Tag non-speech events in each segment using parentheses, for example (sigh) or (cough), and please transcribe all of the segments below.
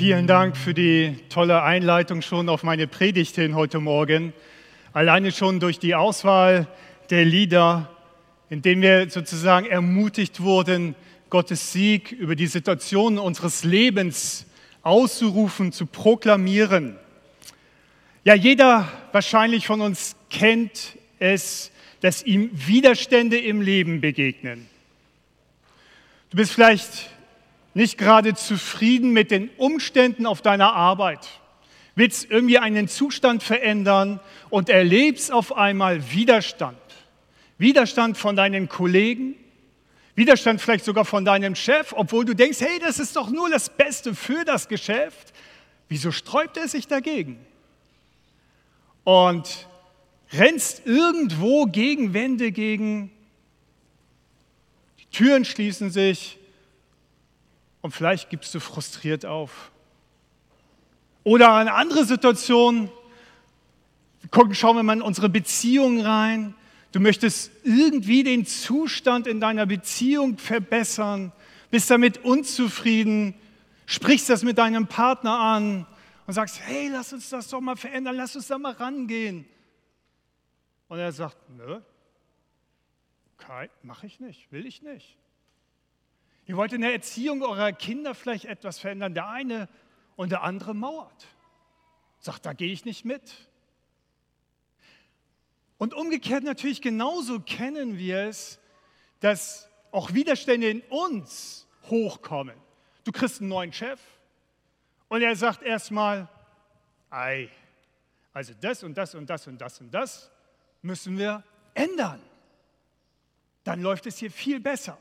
Vielen Dank für die tolle Einleitung schon auf meine Predigt hin heute Morgen. Alleine schon durch die Auswahl der Lieder, in denen wir sozusagen ermutigt wurden, Gottes Sieg über die Situation unseres Lebens auszurufen, zu proklamieren. Ja, jeder wahrscheinlich von uns kennt es, dass ihm Widerstände im Leben begegnen. Du bist vielleicht nicht gerade zufrieden mit den Umständen auf deiner Arbeit, willst irgendwie einen Zustand verändern und erlebst auf einmal Widerstand. Widerstand von deinen Kollegen, Widerstand vielleicht sogar von deinem Chef, obwohl du denkst, hey, das ist doch nur das Beste für das Geschäft. Wieso sträubt er sich dagegen? Und rennst irgendwo gegen Wände, gegen die Türen schließen sich, und vielleicht gibst du frustriert auf. Oder eine andere Situation, schauen wir mal in unsere Beziehung rein. Du möchtest irgendwie den Zustand in deiner Beziehung verbessern, bist damit unzufrieden, sprichst das mit deinem Partner an und sagst, hey, lass uns das doch mal verändern, lass uns da mal rangehen. Und er sagt, nö, mache ich nicht, will ich nicht. Ihr wollt in der Erziehung eurer Kinder vielleicht etwas verändern. Der eine und der andere mauert. Sagt, da gehe ich nicht mit. Und umgekehrt natürlich genauso kennen wir es, dass auch Widerstände in uns hochkommen. Du kriegst einen neuen Chef und er sagt erstmal, ei, also das und das und das und das und das müssen wir ändern. Dann läuft es hier viel besser.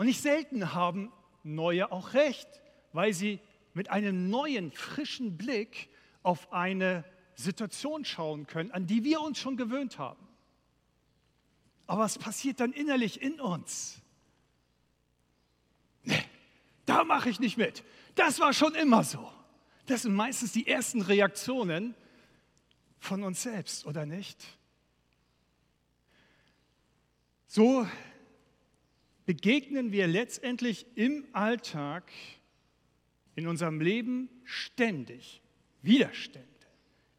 Und nicht selten haben Neue auch recht, weil sie mit einem neuen, frischen Blick auf eine Situation schauen können, an die wir uns schon gewöhnt haben. Aber was passiert dann innerlich in uns? Nee, da mache ich nicht mit. Das war schon immer so. Das sind meistens die ersten Reaktionen von uns selbst, oder nicht? So begegnen wir letztendlich im Alltag, in unserem Leben ständig Widerstände.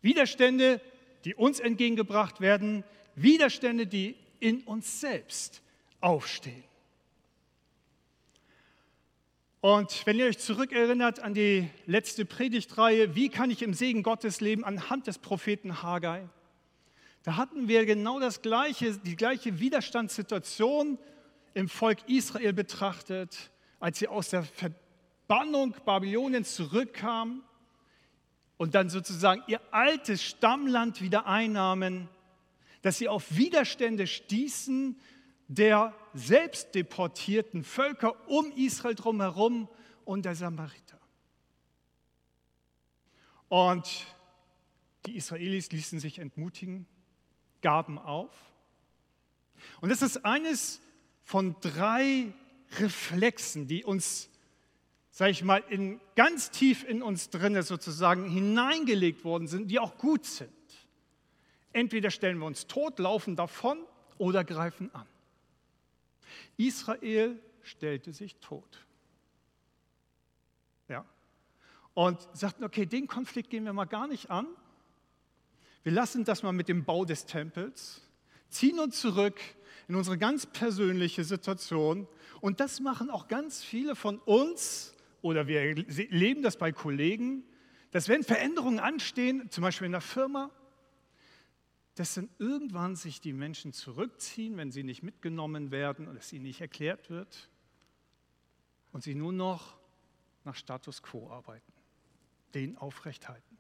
Widerstände, die uns entgegengebracht werden, Widerstände, die in uns selbst aufstehen. Und wenn ihr euch zurückerinnert an die letzte Predigtreihe, wie kann ich im Segen Gottes leben anhand des Propheten Haggai, da hatten wir genau das gleiche, die gleiche Widerstandssituation im Volk Israel betrachtet, als sie aus der Verbannung Babyloniens zurückkamen und dann sozusagen ihr altes Stammland wieder einnahmen, dass sie auf Widerstände stießen der selbst deportierten Völker um Israel drumherum und der Samariter. Und die Israelis ließen sich entmutigen, gaben auf. Und das ist eines von drei Reflexen, die uns, sage ich mal, in, ganz tief in uns drinne sozusagen hineingelegt worden sind, die auch gut sind. Entweder stellen wir uns tot, laufen davon oder greifen an. Israel stellte sich tot. Ja. Und sagten, okay, den Konflikt gehen wir mal gar nicht an. Wir lassen das mal mit dem Bau des Tempels, ziehen uns zurück, in unsere ganz persönliche Situation. Und das machen auch ganz viele von uns oder wir leben das bei Kollegen, dass wenn Veränderungen anstehen, zum Beispiel in der Firma, dass dann irgendwann sich die Menschen zurückziehen, wenn sie nicht mitgenommen werden und es ihnen nicht erklärt wird und sie nur noch nach Status quo arbeiten, den aufrechthalten.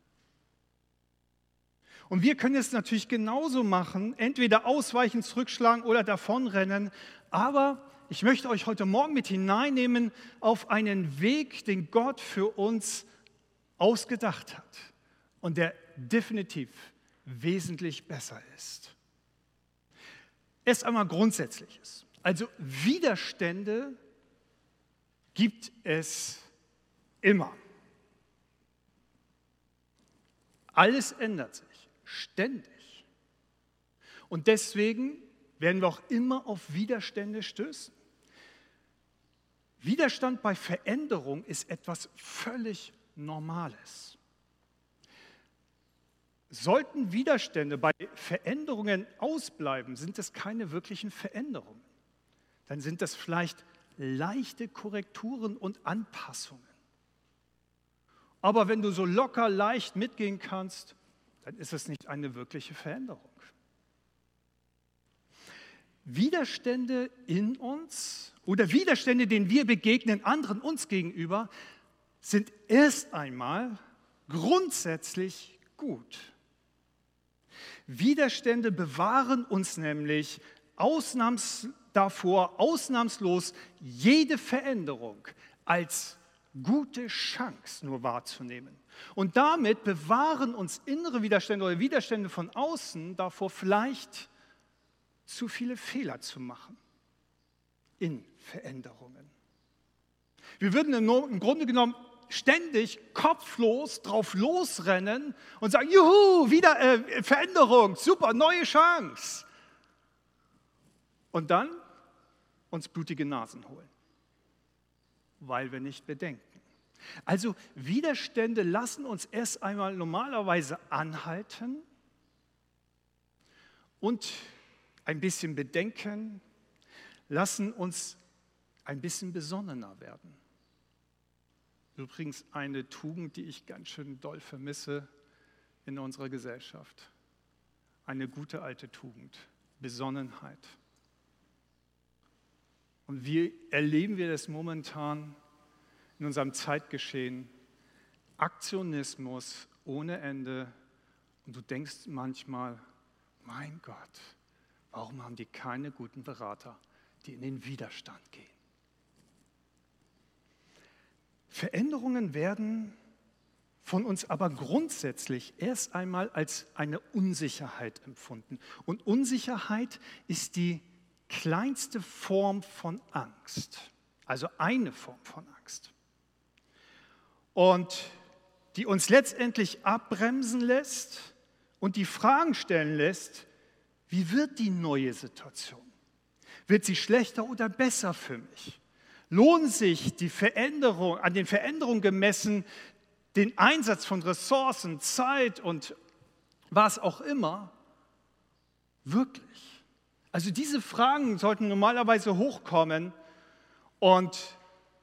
Und wir können es natürlich genauso machen, entweder ausweichen, zurückschlagen oder davonrennen. Aber ich möchte euch heute Morgen mit hineinnehmen auf einen Weg, den Gott für uns ausgedacht hat und der definitiv wesentlich besser ist. Erst einmal Grundsätzliches. Also Widerstände gibt es immer. Alles ändert sich. Ständig. Und deswegen werden wir auch immer auf Widerstände stößen. Widerstand bei Veränderung ist etwas völlig Normales. Sollten Widerstände bei Veränderungen ausbleiben, sind es keine wirklichen Veränderungen. Dann sind das vielleicht leichte Korrekturen und Anpassungen. Aber wenn du so locker leicht mitgehen kannst, dann ist es nicht eine wirkliche Veränderung. Widerstände in uns oder Widerstände, denen wir begegnen, anderen uns gegenüber, sind erst einmal grundsätzlich gut. Widerstände bewahren uns nämlich ausnahms davor, ausnahmslos jede Veränderung als gute Chance nur wahrzunehmen. Und damit bewahren uns innere Widerstände oder Widerstände von außen davor, vielleicht zu viele Fehler zu machen in Veränderungen. Wir würden im Grunde genommen ständig kopflos drauf losrennen und sagen, juhu, wieder äh, Veränderung, super, neue Chance. Und dann uns blutige Nasen holen, weil wir nicht bedenken. Also Widerstände lassen uns erst einmal normalerweise anhalten und ein bisschen bedenken, lassen uns ein bisschen besonnener werden. Übrigens eine Tugend, die ich ganz schön doll vermisse in unserer Gesellschaft. Eine gute alte Tugend, Besonnenheit. Und wie erleben wir das momentan in unserem Zeitgeschehen? Aktionismus ohne Ende. Und du denkst manchmal, mein Gott, warum haben die keine guten Berater, die in den Widerstand gehen? Veränderungen werden von uns aber grundsätzlich erst einmal als eine Unsicherheit empfunden. Und Unsicherheit ist die kleinste Form von Angst, also eine Form von Angst. Und die uns letztendlich abbremsen lässt und die Fragen stellen lässt, wie wird die neue Situation? Wird sie schlechter oder besser für mich? lohnt sich die Veränderung, an den Veränderungen gemessen, den Einsatz von Ressourcen, Zeit und was auch immer, wirklich? Also diese Fragen sollten normalerweise hochkommen und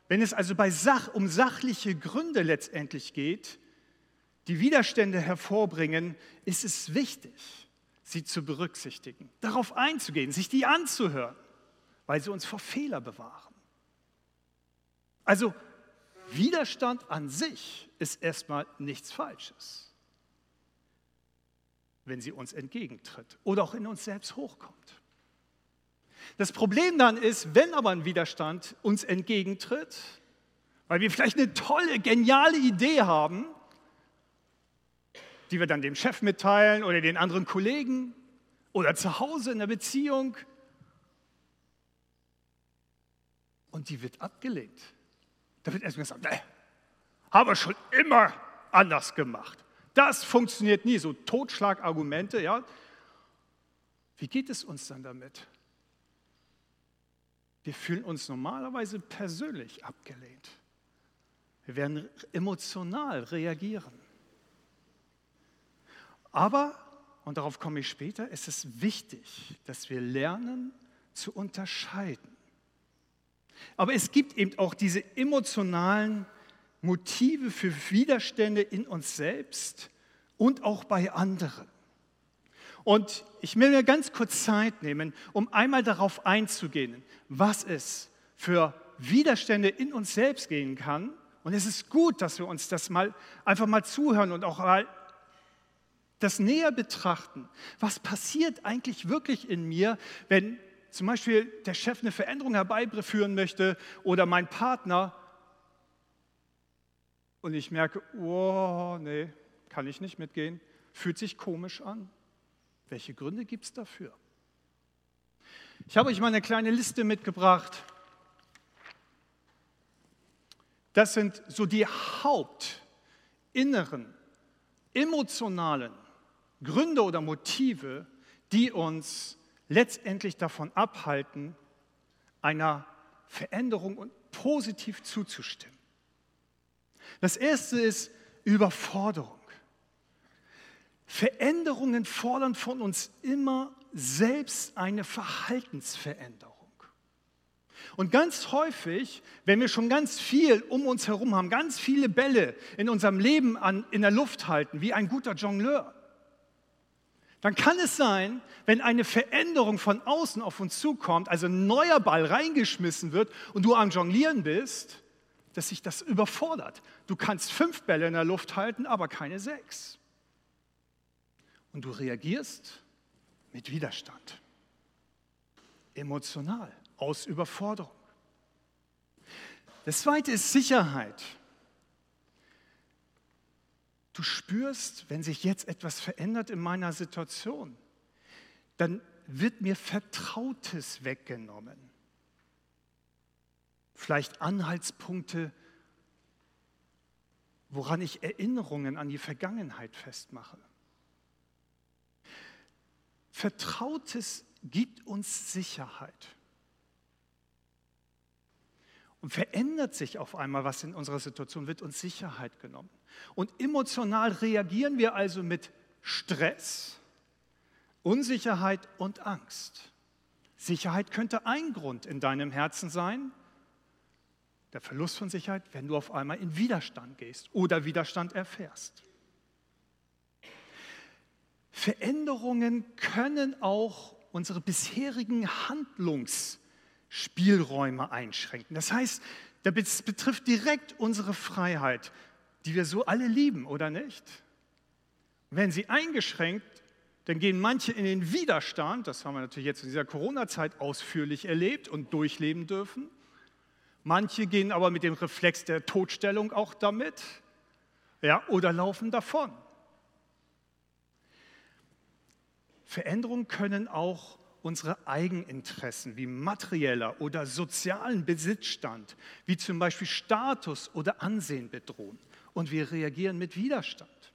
wenn es also bei Sach, um sachliche Gründe letztendlich geht, die Widerstände hervorbringen, ist es wichtig, sie zu berücksichtigen, darauf einzugehen, sich die anzuhören, weil sie uns vor Fehler bewahren. Also Widerstand an sich ist erstmal nichts Falsches, wenn sie uns entgegentritt oder auch in uns selbst hochkommt. Das Problem dann ist, wenn aber ein Widerstand uns entgegentritt, weil wir vielleicht eine tolle, geniale Idee haben, die wir dann dem Chef mitteilen oder den anderen Kollegen oder zu Hause in der Beziehung, und die wird abgelehnt. Da wird erstmal gesagt, nee, haben wir schon immer anders gemacht. Das funktioniert nie, so Totschlagargumente, ja. Wie geht es uns dann damit? Wir fühlen uns normalerweise persönlich abgelehnt. Wir werden emotional reagieren. Aber, und darauf komme ich später, es ist wichtig, dass wir lernen zu unterscheiden. Aber es gibt eben auch diese emotionalen Motive für Widerstände in uns selbst und auch bei anderen. Und ich will mir ganz kurz Zeit nehmen, um einmal darauf einzugehen, was es für Widerstände in uns selbst gehen kann. Und es ist gut, dass wir uns das mal einfach mal zuhören und auch mal das näher betrachten. Was passiert eigentlich wirklich in mir, wenn zum Beispiel der Chef eine Veränderung herbeiführen möchte oder mein Partner und ich merke, oh, nee, kann ich nicht mitgehen, fühlt sich komisch an. Welche Gründe gibt es dafür? Ich habe euch mal eine kleine Liste mitgebracht. Das sind so die hauptinneren, emotionalen Gründe oder Motive, die uns letztendlich davon abhalten, einer Veränderung und positiv zuzustimmen. Das erste ist Überforderung. Veränderungen fordern von uns immer selbst eine Verhaltensveränderung. Und ganz häufig, wenn wir schon ganz viel um uns herum haben, ganz viele Bälle in unserem Leben an, in der Luft halten, wie ein guter Jongleur, dann kann es sein, wenn eine Veränderung von außen auf uns zukommt, also ein neuer Ball reingeschmissen wird und du am Jonglieren bist, dass sich das überfordert. Du kannst fünf Bälle in der Luft halten, aber keine sechs. Und du reagierst mit Widerstand, emotional, aus Überforderung. Das zweite ist Sicherheit. Du spürst, wenn sich jetzt etwas verändert in meiner Situation, dann wird mir Vertrautes weggenommen. Vielleicht Anhaltspunkte, woran ich Erinnerungen an die Vergangenheit festmache. Vertrautes gibt uns Sicherheit. Und verändert sich auf einmal was in unserer Situation, wird uns Sicherheit genommen. Und emotional reagieren wir also mit Stress, Unsicherheit und Angst. Sicherheit könnte ein Grund in deinem Herzen sein, der Verlust von Sicherheit, wenn du auf einmal in Widerstand gehst oder Widerstand erfährst. Veränderungen können auch unsere bisherigen Handlungs- Spielräume einschränken. Das heißt, das betrifft direkt unsere Freiheit, die wir so alle lieben, oder nicht? Wenn sie eingeschränkt, dann gehen manche in den Widerstand, das haben wir natürlich jetzt in dieser Corona-Zeit ausführlich erlebt und durchleben dürfen. Manche gehen aber mit dem Reflex der Todstellung auch damit, ja, oder laufen davon. Veränderungen können auch unsere Eigeninteressen wie materieller oder sozialen Besitzstand, wie zum Beispiel Status oder Ansehen bedrohen. Und wir reagieren mit Widerstand.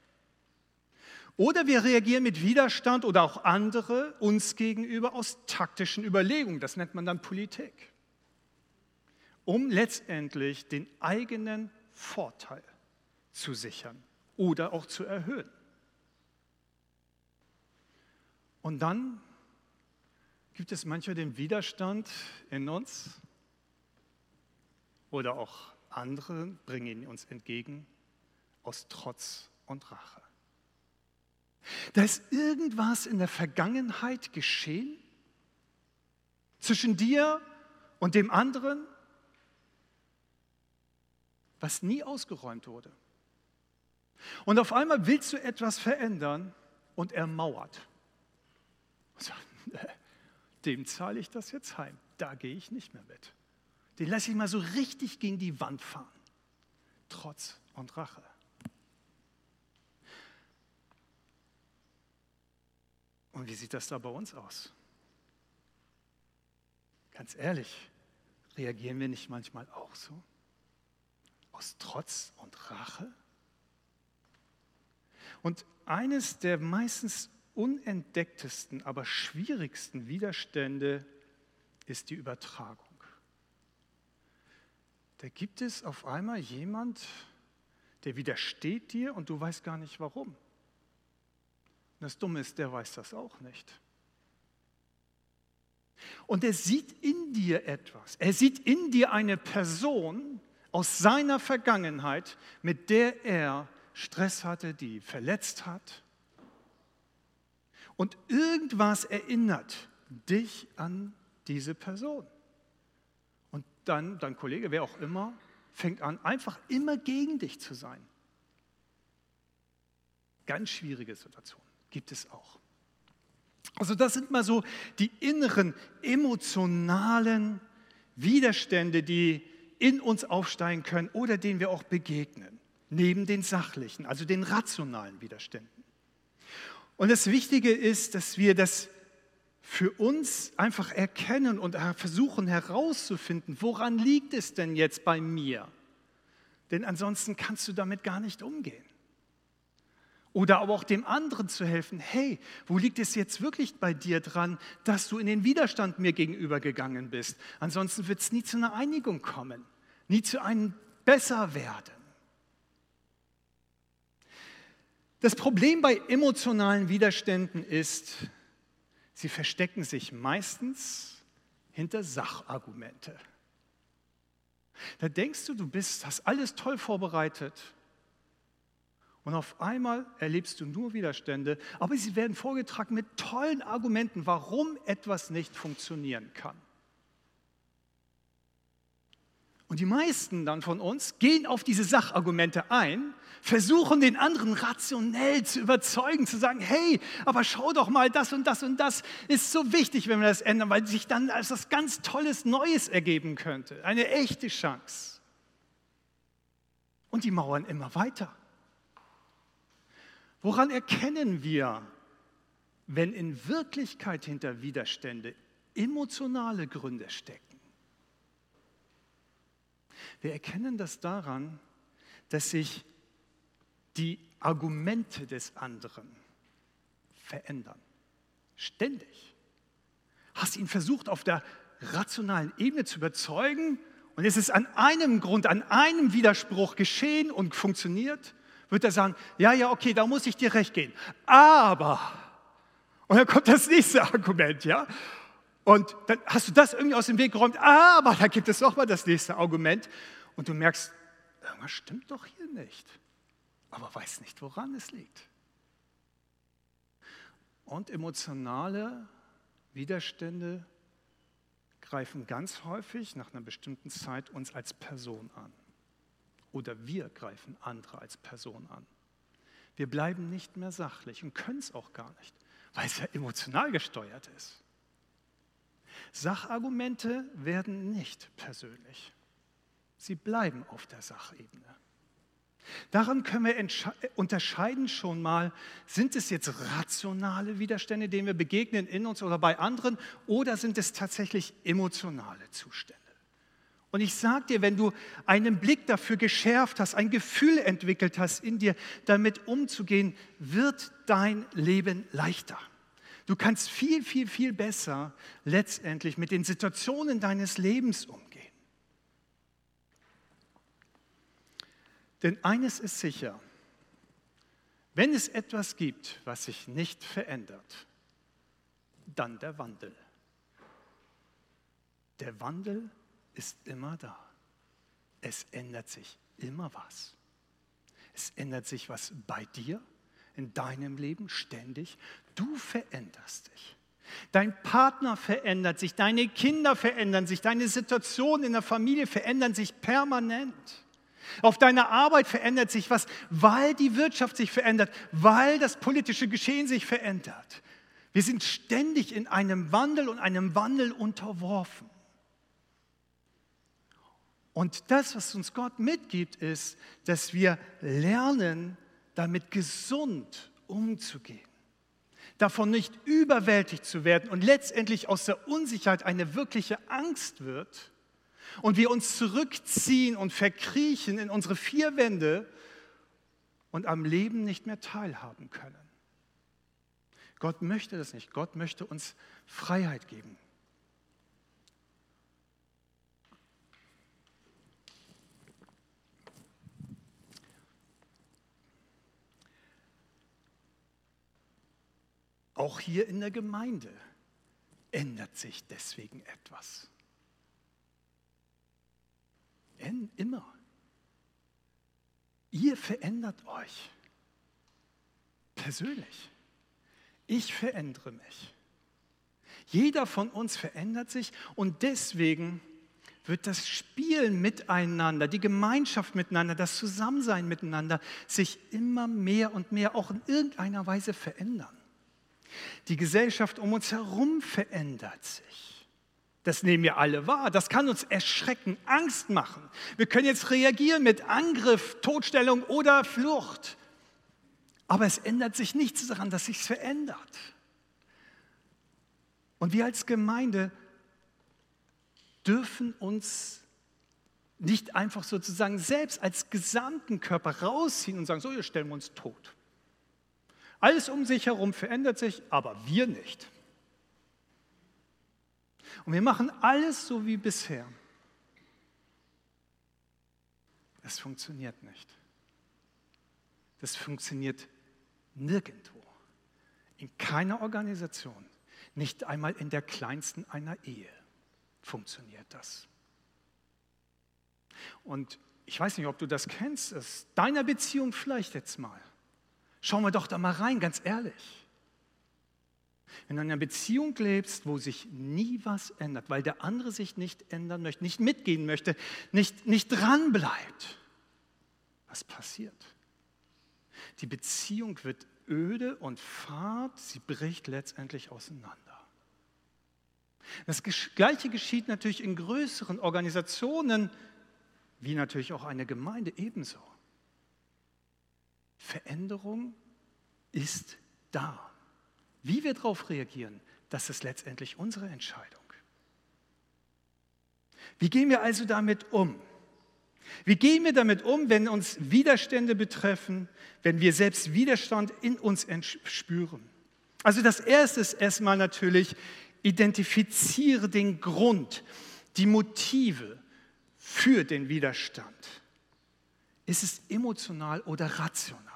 Oder wir reagieren mit Widerstand oder auch andere uns gegenüber aus taktischen Überlegungen. Das nennt man dann Politik. Um letztendlich den eigenen Vorteil zu sichern oder auch zu erhöhen. Und dann Gibt es manchmal den Widerstand in uns? Oder auch andere bringen ihn uns entgegen aus Trotz und Rache. Da ist irgendwas in der Vergangenheit geschehen zwischen dir und dem anderen, was nie ausgeräumt wurde. Und auf einmal willst du etwas verändern und er mauert. Und sagt, dem zahle ich das jetzt heim. Da gehe ich nicht mehr mit. Den lasse ich mal so richtig gegen die Wand fahren. Trotz und Rache. Und wie sieht das da bei uns aus? Ganz ehrlich, reagieren wir nicht manchmal auch so? Aus Trotz und Rache? Und eines der meistens unentdecktesten, aber schwierigsten Widerstände ist die Übertragung. Da gibt es auf einmal jemand, der widersteht dir und du weißt gar nicht warum. Und das Dumme ist, der weiß das auch nicht. Und er sieht in dir etwas. Er sieht in dir eine Person aus seiner Vergangenheit, mit der er Stress hatte, die verletzt hat, und irgendwas erinnert dich an diese Person. Und dann dein Kollege, wer auch immer, fängt an, einfach immer gegen dich zu sein. Ganz schwierige Situation gibt es auch. Also das sind mal so die inneren emotionalen Widerstände, die in uns aufsteigen können oder denen wir auch begegnen, neben den sachlichen, also den rationalen Widerständen. Und das Wichtige ist, dass wir das für uns einfach erkennen und versuchen herauszufinden, woran liegt es denn jetzt bei mir? Denn ansonsten kannst du damit gar nicht umgehen. Oder aber auch dem anderen zu helfen, hey, wo liegt es jetzt wirklich bei dir dran, dass du in den Widerstand mir gegenüber gegangen bist? Ansonsten wird es nie zu einer Einigung kommen. nie zu einem Besserwerden. Das Problem bei emotionalen Widerständen ist, sie verstecken sich meistens hinter Sachargumente. Da denkst du, du bist, hast alles toll vorbereitet und auf einmal erlebst du nur Widerstände, aber sie werden vorgetragen mit tollen Argumenten, warum etwas nicht funktionieren kann. Und die meisten dann von uns gehen auf diese Sachargumente ein, versuchen den anderen rationell zu überzeugen, zu sagen, hey, aber schau doch mal, das und das und das ist so wichtig, wenn wir das ändern, weil sich dann als was ganz Tolles Neues ergeben könnte, eine echte Chance. Und die mauern immer weiter. Woran erkennen wir, wenn in Wirklichkeit hinter Widerstände emotionale Gründe stecken? Wir erkennen das daran, dass sich die Argumente des anderen verändern. Ständig. Hast ihn versucht, auf der rationalen Ebene zu überzeugen und es ist an einem Grund, an einem Widerspruch geschehen und funktioniert, wird er sagen, ja, ja, okay, da muss ich dir recht geben. Aber, und dann kommt das nächste (laughs) Argument, ja, und dann hast du das irgendwie aus dem Weg geräumt, aber da gibt es nochmal das nächste Argument und du merkst, irgendwas stimmt doch hier nicht, aber weiß nicht, woran es liegt. Und emotionale Widerstände greifen ganz häufig nach einer bestimmten Zeit uns als Person an. Oder wir greifen andere als Person an. Wir bleiben nicht mehr sachlich und können es auch gar nicht, weil es ja emotional gesteuert ist. Sachargumente werden nicht persönlich. Sie bleiben auf der Sachebene. Daran können wir unterscheiden schon mal, sind es jetzt rationale Widerstände, denen wir begegnen in uns oder bei anderen, oder sind es tatsächlich emotionale Zustände? Und ich sage dir, wenn du einen Blick dafür geschärft hast, ein Gefühl entwickelt hast in dir, damit umzugehen, wird dein Leben leichter. Du kannst viel, viel, viel besser letztendlich mit den Situationen deines Lebens umgehen. Denn eines ist sicher, wenn es etwas gibt, was sich nicht verändert, dann der Wandel. Der Wandel ist immer da. Es ändert sich immer was. Es ändert sich was bei dir, in deinem Leben ständig. Du veränderst dich. Dein Partner verändert sich, deine Kinder verändern sich, deine Situation in der Familie verändern sich permanent. Auf deiner Arbeit verändert sich was, weil die Wirtschaft sich verändert, weil das politische Geschehen sich verändert. Wir sind ständig in einem Wandel und einem Wandel unterworfen. Und das, was uns Gott mitgibt, ist, dass wir lernen, damit gesund umzugehen. Davon nicht überwältigt zu werden und letztendlich aus der Unsicherheit eine wirkliche Angst wird und wir uns zurückziehen und verkriechen in unsere vier Wände und am Leben nicht mehr teilhaben können. Gott möchte das nicht. Gott möchte uns Freiheit geben. Auch hier in der Gemeinde ändert sich deswegen etwas. Immer. Ihr verändert euch. Persönlich. Ich verändere mich. Jeder von uns verändert sich und deswegen wird das Spielen miteinander, die Gemeinschaft miteinander, das Zusammensein miteinander sich immer mehr und mehr auch in irgendeiner Weise verändern. Die Gesellschaft um uns herum verändert sich. Das nehmen wir alle wahr. Das kann uns erschrecken, Angst machen. Wir können jetzt reagieren mit Angriff, Todstellung oder Flucht. Aber es ändert sich nichts daran, dass sich verändert. Und wir als Gemeinde dürfen uns nicht einfach sozusagen selbst als gesamten Körper rausziehen und sagen, so, jetzt stellen wir uns tot. Alles um sich herum verändert sich, aber wir nicht. Und wir machen alles so wie bisher. Das funktioniert nicht. Das funktioniert nirgendwo. In keiner Organisation, nicht einmal in der kleinsten einer Ehe funktioniert das. Und ich weiß nicht, ob du das kennst, ist deiner Beziehung vielleicht jetzt mal. Schauen wir doch da mal rein, ganz ehrlich. Wenn du in einer Beziehung lebst, wo sich nie was ändert, weil der andere sich nicht ändern möchte, nicht mitgehen möchte, nicht, nicht dran was passiert? Die Beziehung wird öde und fad, sie bricht letztendlich auseinander. Das Gleiche geschieht natürlich in größeren Organisationen, wie natürlich auch eine Gemeinde ebenso. Veränderung ist da. Wie wir darauf reagieren, das ist letztendlich unsere Entscheidung. Wie gehen wir also damit um? Wie gehen wir damit um, wenn uns Widerstände betreffen, wenn wir selbst Widerstand in uns spüren? Also das Erste ist erstmal natürlich, identifiziere den Grund, die Motive für den Widerstand. Ist es emotional oder rational?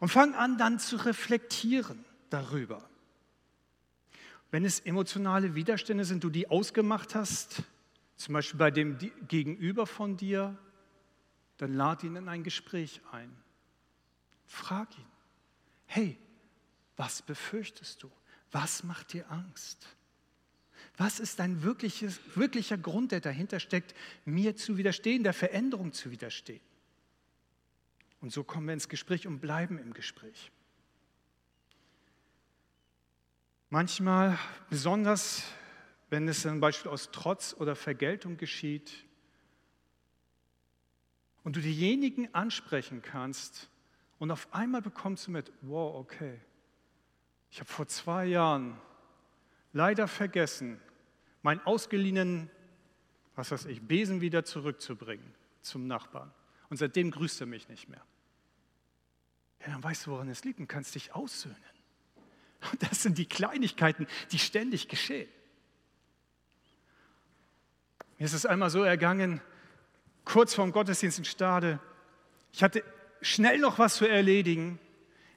Und fang an dann zu reflektieren darüber. Wenn es emotionale Widerstände sind, du die ausgemacht hast, zum Beispiel bei dem Gegenüber von dir, dann lad ihn in ein Gespräch ein. Frag ihn, hey, was befürchtest du? Was macht dir Angst? Was ist dein wirklicher Grund, der dahinter steckt, mir zu widerstehen, der Veränderung zu widerstehen? Und so kommen wir ins Gespräch und bleiben im Gespräch. Manchmal, besonders wenn es zum Beispiel aus Trotz oder Vergeltung geschieht und du diejenigen ansprechen kannst und auf einmal bekommst du mit, wow, okay, ich habe vor zwei Jahren leider vergessen, meinen ausgeliehenen, was weiß ich, Besen wieder zurückzubringen zum Nachbarn. Und seitdem grüßt er mich nicht mehr. Ja, dann weißt du, woran es liegt und kannst dich aussöhnen. Und (laughs) das sind die Kleinigkeiten, die ständig geschehen. Mir ist es einmal so ergangen, kurz vorm Gottesdienst in Stade. Ich hatte schnell noch was zu erledigen,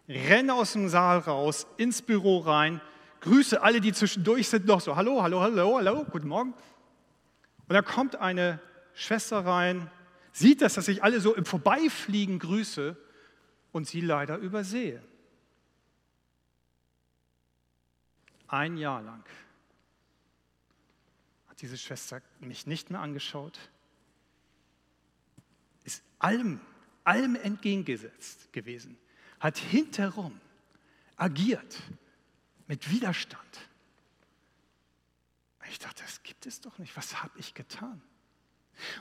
renne aus dem Saal raus, ins Büro rein, grüße alle, die zwischendurch sind, noch so, hallo, hallo, hallo, hallo, guten Morgen. Und da kommt eine Schwester rein, sieht das, dass ich alle so im Vorbeifliegen grüße und sie leider übersehe. Ein Jahr lang hat diese Schwester mich nicht mehr angeschaut, ist allem, allem entgegengesetzt gewesen, hat hinterherum agiert mit Widerstand. Ich dachte, das gibt es doch nicht. Was habe ich getan?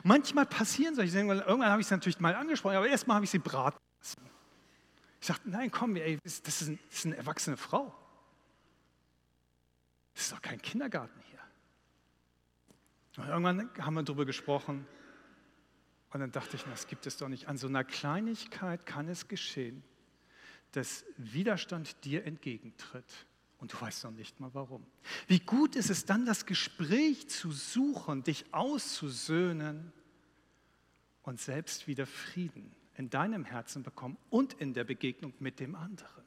Manchmal passieren solche Dinge, irgendwann habe ich es natürlich mal angesprochen, aber erstmal habe ich sie braten lassen. Ich sagte, nein, komm, ey, das, ist das ist eine erwachsene Frau. Das ist doch kein Kindergarten hier. Und irgendwann haben wir darüber gesprochen und dann dachte ich, das gibt es doch nicht. An so einer Kleinigkeit kann es geschehen, dass Widerstand dir entgegentritt und du weißt noch nicht mal warum. Wie gut ist es dann, das Gespräch zu suchen, dich auszusöhnen und selbst wieder Frieden in deinem Herzen bekommen und in der Begegnung mit dem anderen.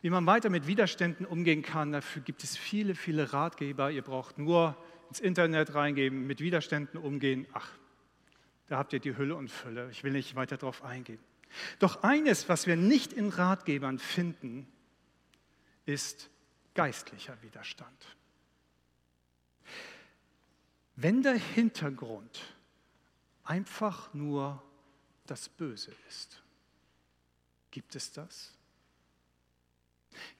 Wie man weiter mit Widerständen umgehen kann, dafür gibt es viele, viele Ratgeber. Ihr braucht nur ins Internet reingeben, mit Widerständen umgehen. Ach, da habt ihr die Hülle und Fülle. Ich will nicht weiter darauf eingehen. Doch eines, was wir nicht in Ratgebern finden, ist geistlicher Widerstand. Wenn der Hintergrund einfach nur das Böse ist, gibt es das?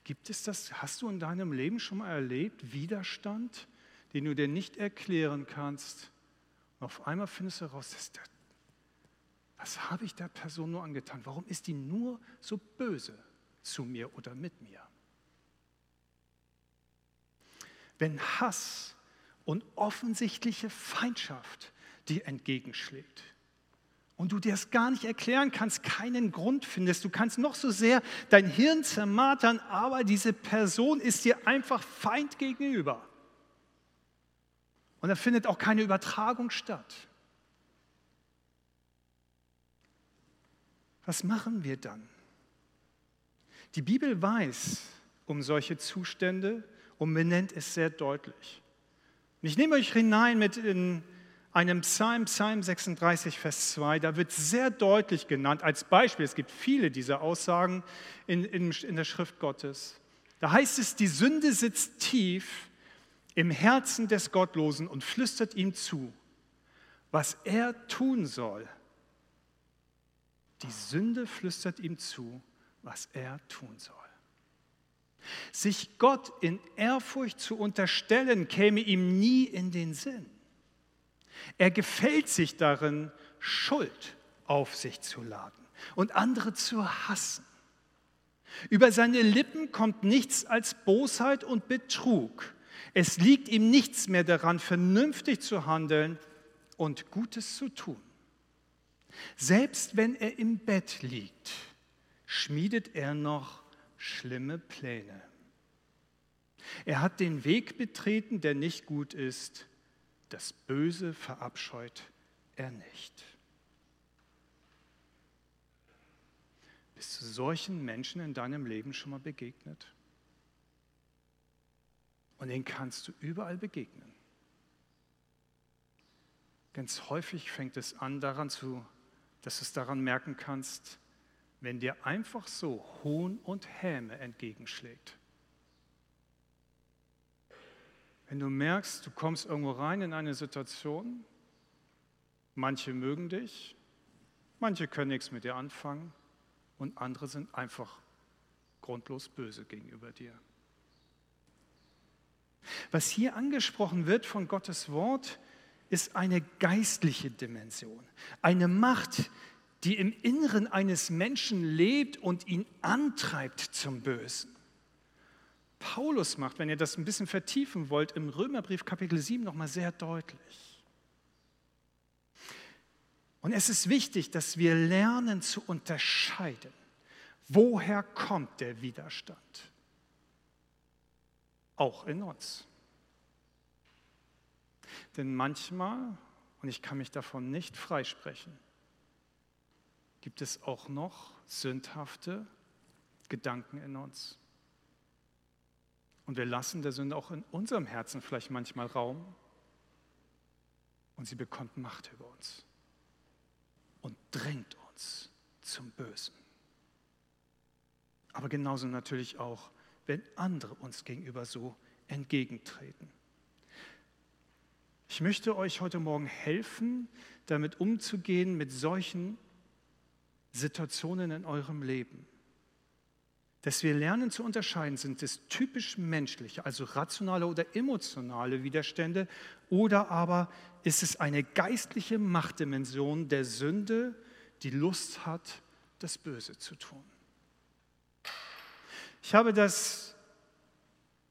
Gibt es das? Hast du in deinem Leben schon mal erlebt, Widerstand, den du dir nicht erklären kannst? Und auf einmal findest du heraus, der, was habe ich der Person nur angetan? Warum ist die nur so böse zu mir oder mit mir? Wenn Hass und offensichtliche Feindschaft dir entgegenschlägt, und du dir es gar nicht erklären kannst, keinen Grund findest. Du kannst noch so sehr dein Hirn zermartern, aber diese Person ist dir einfach Feind gegenüber. Und da findet auch keine Übertragung statt. Was machen wir dann? Die Bibel weiß um solche Zustände und benennt es sehr deutlich. Ich nehme euch hinein mit in einem Psalm, Psalm 36, Vers 2, da wird sehr deutlich genannt als Beispiel, es gibt viele dieser Aussagen in, in, in der Schrift Gottes. Da heißt es, die Sünde sitzt tief im Herzen des Gottlosen und flüstert ihm zu, was er tun soll. Die Sünde flüstert ihm zu, was er tun soll. Sich Gott in Ehrfurcht zu unterstellen, käme ihm nie in den Sinn. Er gefällt sich darin, Schuld auf sich zu laden und andere zu hassen. Über seine Lippen kommt nichts als Bosheit und Betrug. Es liegt ihm nichts mehr daran, vernünftig zu handeln und Gutes zu tun. Selbst wenn er im Bett liegt, schmiedet er noch schlimme Pläne. Er hat den Weg betreten, der nicht gut ist. Das Böse verabscheut er nicht. Bist du solchen Menschen in deinem Leben schon mal begegnet? Und denen kannst du überall begegnen. Ganz häufig fängt es an, daran zu dass du es daran merken kannst, wenn dir einfach so Hohn und Häme entgegenschlägt. Wenn du merkst, du kommst irgendwo rein in eine Situation, manche mögen dich, manche können nichts mit dir anfangen und andere sind einfach grundlos böse gegenüber dir. Was hier angesprochen wird von Gottes Wort, ist eine geistliche Dimension, eine Macht, die im Inneren eines Menschen lebt und ihn antreibt zum Bösen. Paulus macht, wenn ihr das ein bisschen vertiefen wollt, im Römerbrief Kapitel 7 nochmal sehr deutlich. Und es ist wichtig, dass wir lernen zu unterscheiden, woher kommt der Widerstand. Auch in uns. Denn manchmal, und ich kann mich davon nicht freisprechen, gibt es auch noch sündhafte Gedanken in uns. Und wir lassen der Sünde auch in unserem Herzen vielleicht manchmal Raum. Und sie bekommt Macht über uns und drängt uns zum Bösen. Aber genauso natürlich auch, wenn andere uns gegenüber so entgegentreten. Ich möchte euch heute Morgen helfen, damit umzugehen mit solchen Situationen in eurem Leben. Dass wir lernen zu unterscheiden, sind es typisch menschliche, also rationale oder emotionale Widerstände, oder aber ist es eine geistliche Machtdimension der Sünde, die Lust hat, das Böse zu tun. Ich habe das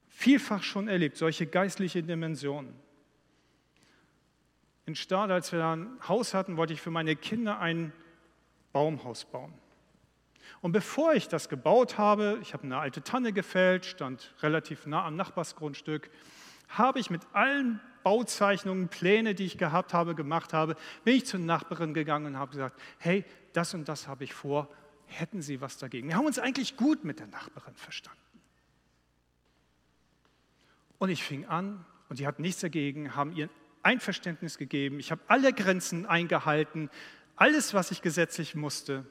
vielfach schon erlebt, solche geistliche Dimensionen in Stade, als wir da ein Haus hatten, wollte ich für meine Kinder ein Baumhaus bauen. Und bevor ich das gebaut habe, ich habe eine alte Tanne gefällt, stand relativ nah am Nachbarsgrundstück, habe ich mit allen Bauzeichnungen, Pläne, die ich gehabt habe, gemacht habe, bin ich zur Nachbarin gegangen und habe gesagt, hey, das und das habe ich vor, hätten Sie was dagegen? Wir haben uns eigentlich gut mit der Nachbarin verstanden. Und ich fing an und die hat nichts dagegen, haben ihren Einverständnis gegeben, ich habe alle Grenzen eingehalten, alles, was ich gesetzlich musste.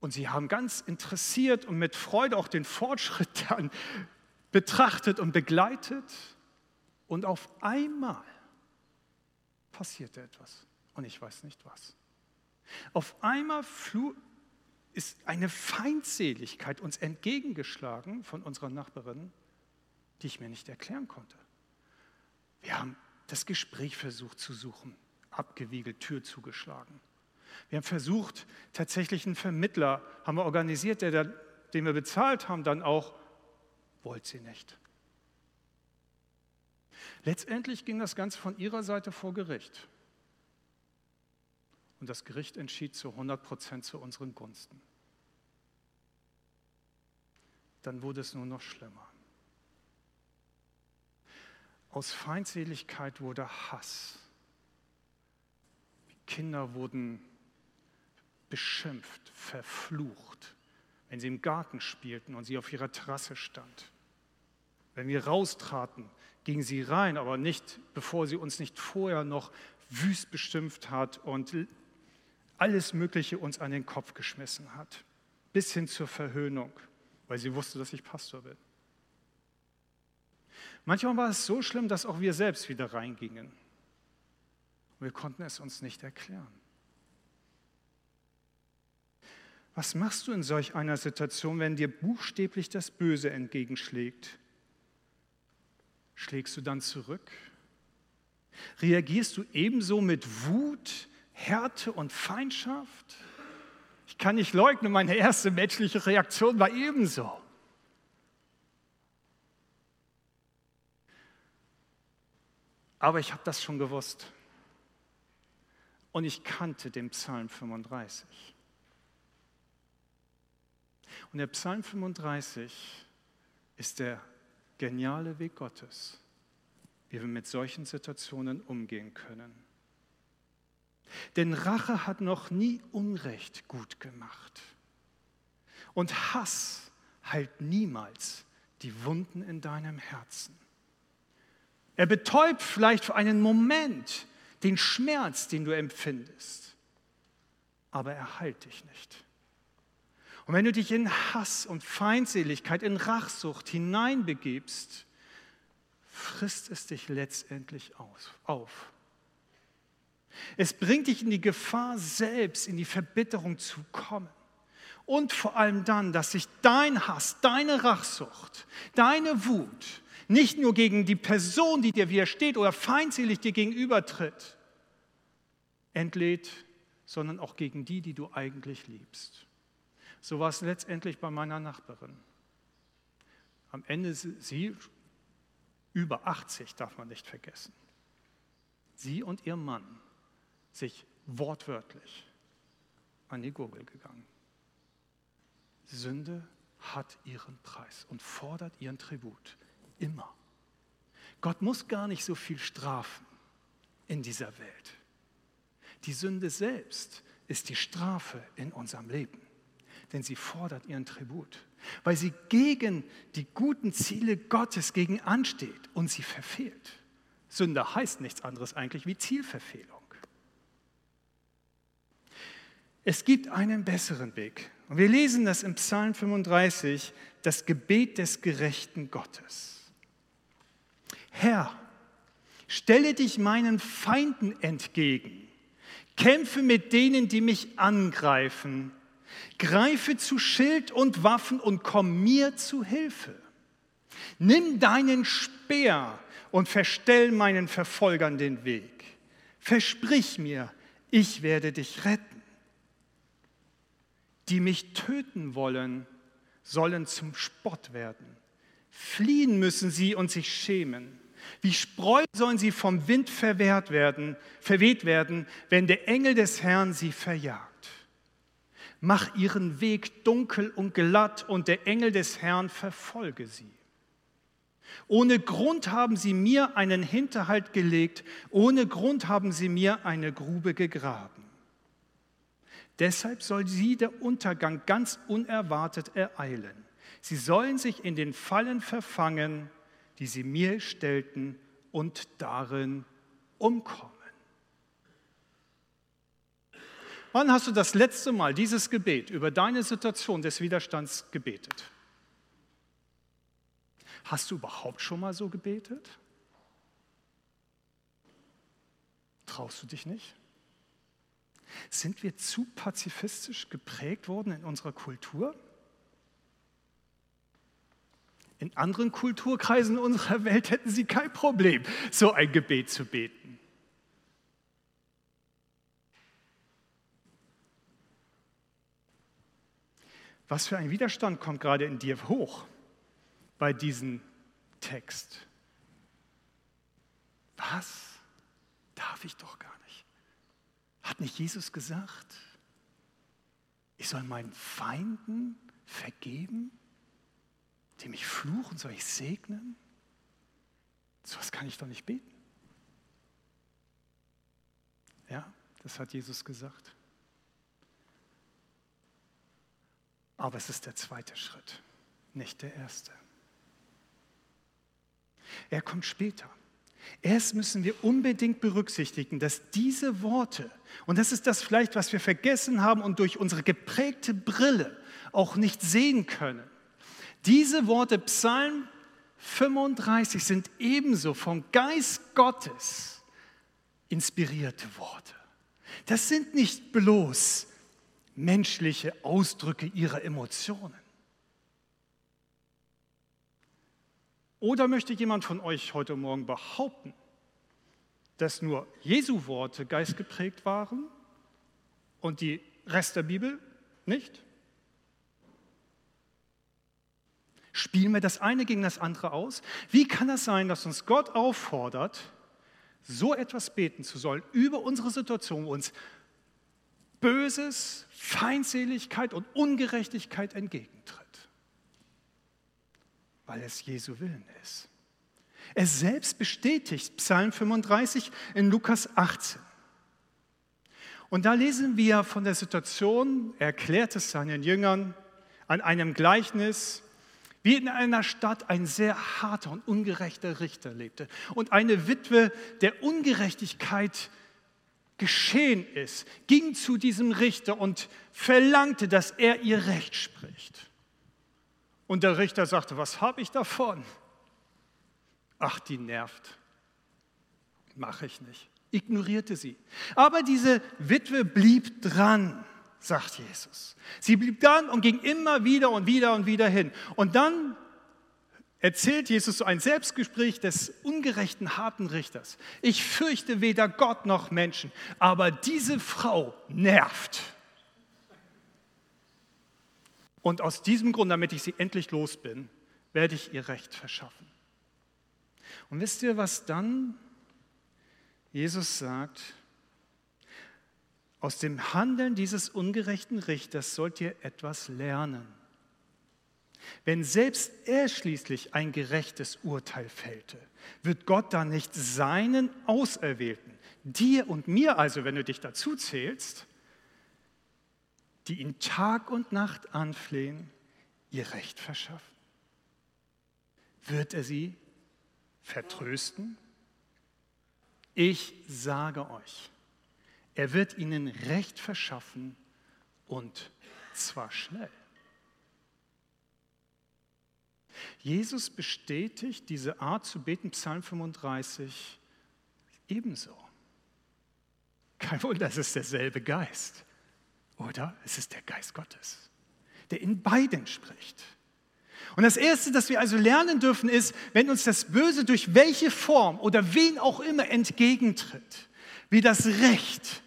Und sie haben ganz interessiert und mit Freude auch den Fortschritt (laughs) dann betrachtet und begleitet. Und auf einmal passierte etwas. Und ich weiß nicht was. Auf einmal ist eine Feindseligkeit uns entgegengeschlagen von unserer Nachbarin, die ich mir nicht erklären konnte. Wir haben das Gespräch versucht zu suchen, abgewiegelt, Tür zugeschlagen. Wir haben versucht, tatsächlich einen Vermittler haben wir organisiert, der, den wir bezahlt haben, dann auch, wollte sie nicht. Letztendlich ging das Ganze von ihrer Seite vor Gericht. Und das Gericht entschied zu 100 Prozent zu unseren Gunsten. Dann wurde es nur noch schlimmer. Aus Feindseligkeit wurde Hass. Kinder wurden beschimpft, verflucht, wenn sie im Garten spielten und sie auf ihrer Terrasse stand. Wenn wir raustraten, gingen sie rein, aber nicht, bevor sie uns nicht vorher noch wüst beschimpft hat und alles Mögliche uns an den Kopf geschmissen hat, bis hin zur Verhöhnung, weil sie wusste, dass ich Pastor bin. Manchmal war es so schlimm, dass auch wir selbst wieder reingingen. Wir konnten es uns nicht erklären. Was machst du in solch einer Situation, wenn dir buchstäblich das Böse entgegenschlägt? Schlägst du dann zurück? Reagierst du ebenso mit Wut, Härte und Feindschaft? Ich kann nicht leugnen, meine erste menschliche Reaktion war ebenso. Aber ich habe das schon gewusst. Und ich kannte den Psalm 35. Und der Psalm 35 ist der geniale Weg Gottes, wie wir mit solchen Situationen umgehen können. Denn Rache hat noch nie Unrecht gut gemacht. Und Hass heilt niemals die Wunden in deinem Herzen. Er betäubt vielleicht für einen Moment den Schmerz, den du empfindest, aber er heilt dich nicht. Und wenn du dich in Hass und Feindseligkeit, in Rachsucht hineinbegibst, frisst es dich letztendlich auf. Es bringt dich in die Gefahr, selbst in die Verbitterung zu kommen. Und vor allem dann, dass sich dein Hass, deine Rachsucht, deine Wut nicht nur gegen die Person, die dir widersteht oder feindselig dir gegenübertritt, entlädt, sondern auch gegen die, die du eigentlich liebst. So war es letztendlich bei meiner Nachbarin. Am Ende sie über 80, darf man nicht vergessen. Sie und ihr Mann sich wortwörtlich an die Gurgel gegangen. Sünde hat ihren Preis und fordert ihren Tribut. Immer. Gott muss gar nicht so viel strafen in dieser Welt. Die Sünde selbst ist die Strafe in unserem Leben, denn sie fordert ihren Tribut, weil sie gegen die guten Ziele Gottes gegen ansteht und sie verfehlt. Sünde heißt nichts anderes eigentlich wie Zielverfehlung. Es gibt einen besseren Weg. Und wir lesen das im Psalm 35, das Gebet des gerechten Gottes. Herr, stelle dich meinen Feinden entgegen, kämpfe mit denen, die mich angreifen, greife zu Schild und Waffen und komm mir zu Hilfe. Nimm deinen Speer und verstell meinen Verfolgern den Weg. Versprich mir, ich werde dich retten. Die mich töten wollen, sollen zum Spott werden. Fliehen müssen sie und sich schämen. Wie Spreu sollen sie vom Wind verwehrt werden, verweht werden, wenn der Engel des Herrn sie verjagt. Mach ihren Weg dunkel und glatt und der Engel des Herrn verfolge sie. Ohne Grund haben sie mir einen Hinterhalt gelegt, ohne Grund haben sie mir eine Grube gegraben. Deshalb soll sie der Untergang ganz unerwartet ereilen. Sie sollen sich in den Fallen verfangen, die sie mir stellten und darin umkommen. Wann hast du das letzte Mal dieses Gebet über deine Situation des Widerstands gebetet? Hast du überhaupt schon mal so gebetet? Traust du dich nicht? Sind wir zu pazifistisch geprägt worden in unserer Kultur? In anderen Kulturkreisen unserer Welt hätten sie kein Problem, so ein Gebet zu beten. Was für ein Widerstand kommt gerade in dir hoch bei diesem Text? Was? Darf ich doch gar nicht. Hat nicht Jesus gesagt, ich soll meinen Feinden vergeben? Die mich fluchen, soll ich segnen? So was kann ich doch nicht beten. Ja, das hat Jesus gesagt. Aber es ist der zweite Schritt, nicht der erste. Er kommt später. Erst müssen wir unbedingt berücksichtigen, dass diese Worte, und das ist das vielleicht, was wir vergessen haben und durch unsere geprägte Brille auch nicht sehen können, diese Worte Psalm 35 sind ebenso vom Geist Gottes inspirierte Worte. Das sind nicht bloß menschliche Ausdrücke ihrer Emotionen. Oder möchte jemand von euch heute Morgen behaupten, dass nur Jesu Worte geistgeprägt waren und die Rest der Bibel nicht? Spielen wir das eine gegen das andere aus? Wie kann es sein, dass uns Gott auffordert, so etwas beten zu sollen über unsere Situation, wo uns Böses, Feindseligkeit und Ungerechtigkeit entgegentritt? Weil es Jesu Willen ist. Er selbst bestätigt Psalm 35 in Lukas 18. Und da lesen wir von der Situation, er erklärt es seinen Jüngern an einem Gleichnis, wie in einer Stadt ein sehr harter und ungerechter Richter lebte und eine Witwe der Ungerechtigkeit geschehen ist, ging zu diesem Richter und verlangte, dass er ihr Recht spricht. Und der Richter sagte, was habe ich davon? Ach, die nervt. Mache ich nicht. Ignorierte sie. Aber diese Witwe blieb dran sagt Jesus. Sie blieb dran und ging immer wieder und wieder und wieder hin. Und dann erzählt Jesus so ein Selbstgespräch des ungerechten, harten Richters. Ich fürchte weder Gott noch Menschen, aber diese Frau nervt. Und aus diesem Grund, damit ich sie endlich los bin, werde ich ihr Recht verschaffen. Und wisst ihr, was dann Jesus sagt? Aus dem Handeln dieses ungerechten Richters sollt ihr etwas lernen. Wenn selbst er schließlich ein gerechtes Urteil fällte, wird Gott dann nicht seinen Auserwählten, dir und mir also, wenn du dich dazu zählst, die ihn Tag und Nacht anflehen, ihr Recht verschaffen? Wird er sie vertrösten? Ich sage euch, er wird ihnen Recht verschaffen und zwar schnell. Jesus bestätigt diese Art zu beten, Psalm 35, ebenso. Kein Wunder, es ist derselbe Geist, oder? Es ist der Geist Gottes, der in beiden spricht. Und das Erste, das wir also lernen dürfen, ist, wenn uns das Böse durch welche Form oder wen auch immer entgegentritt, wie das Recht,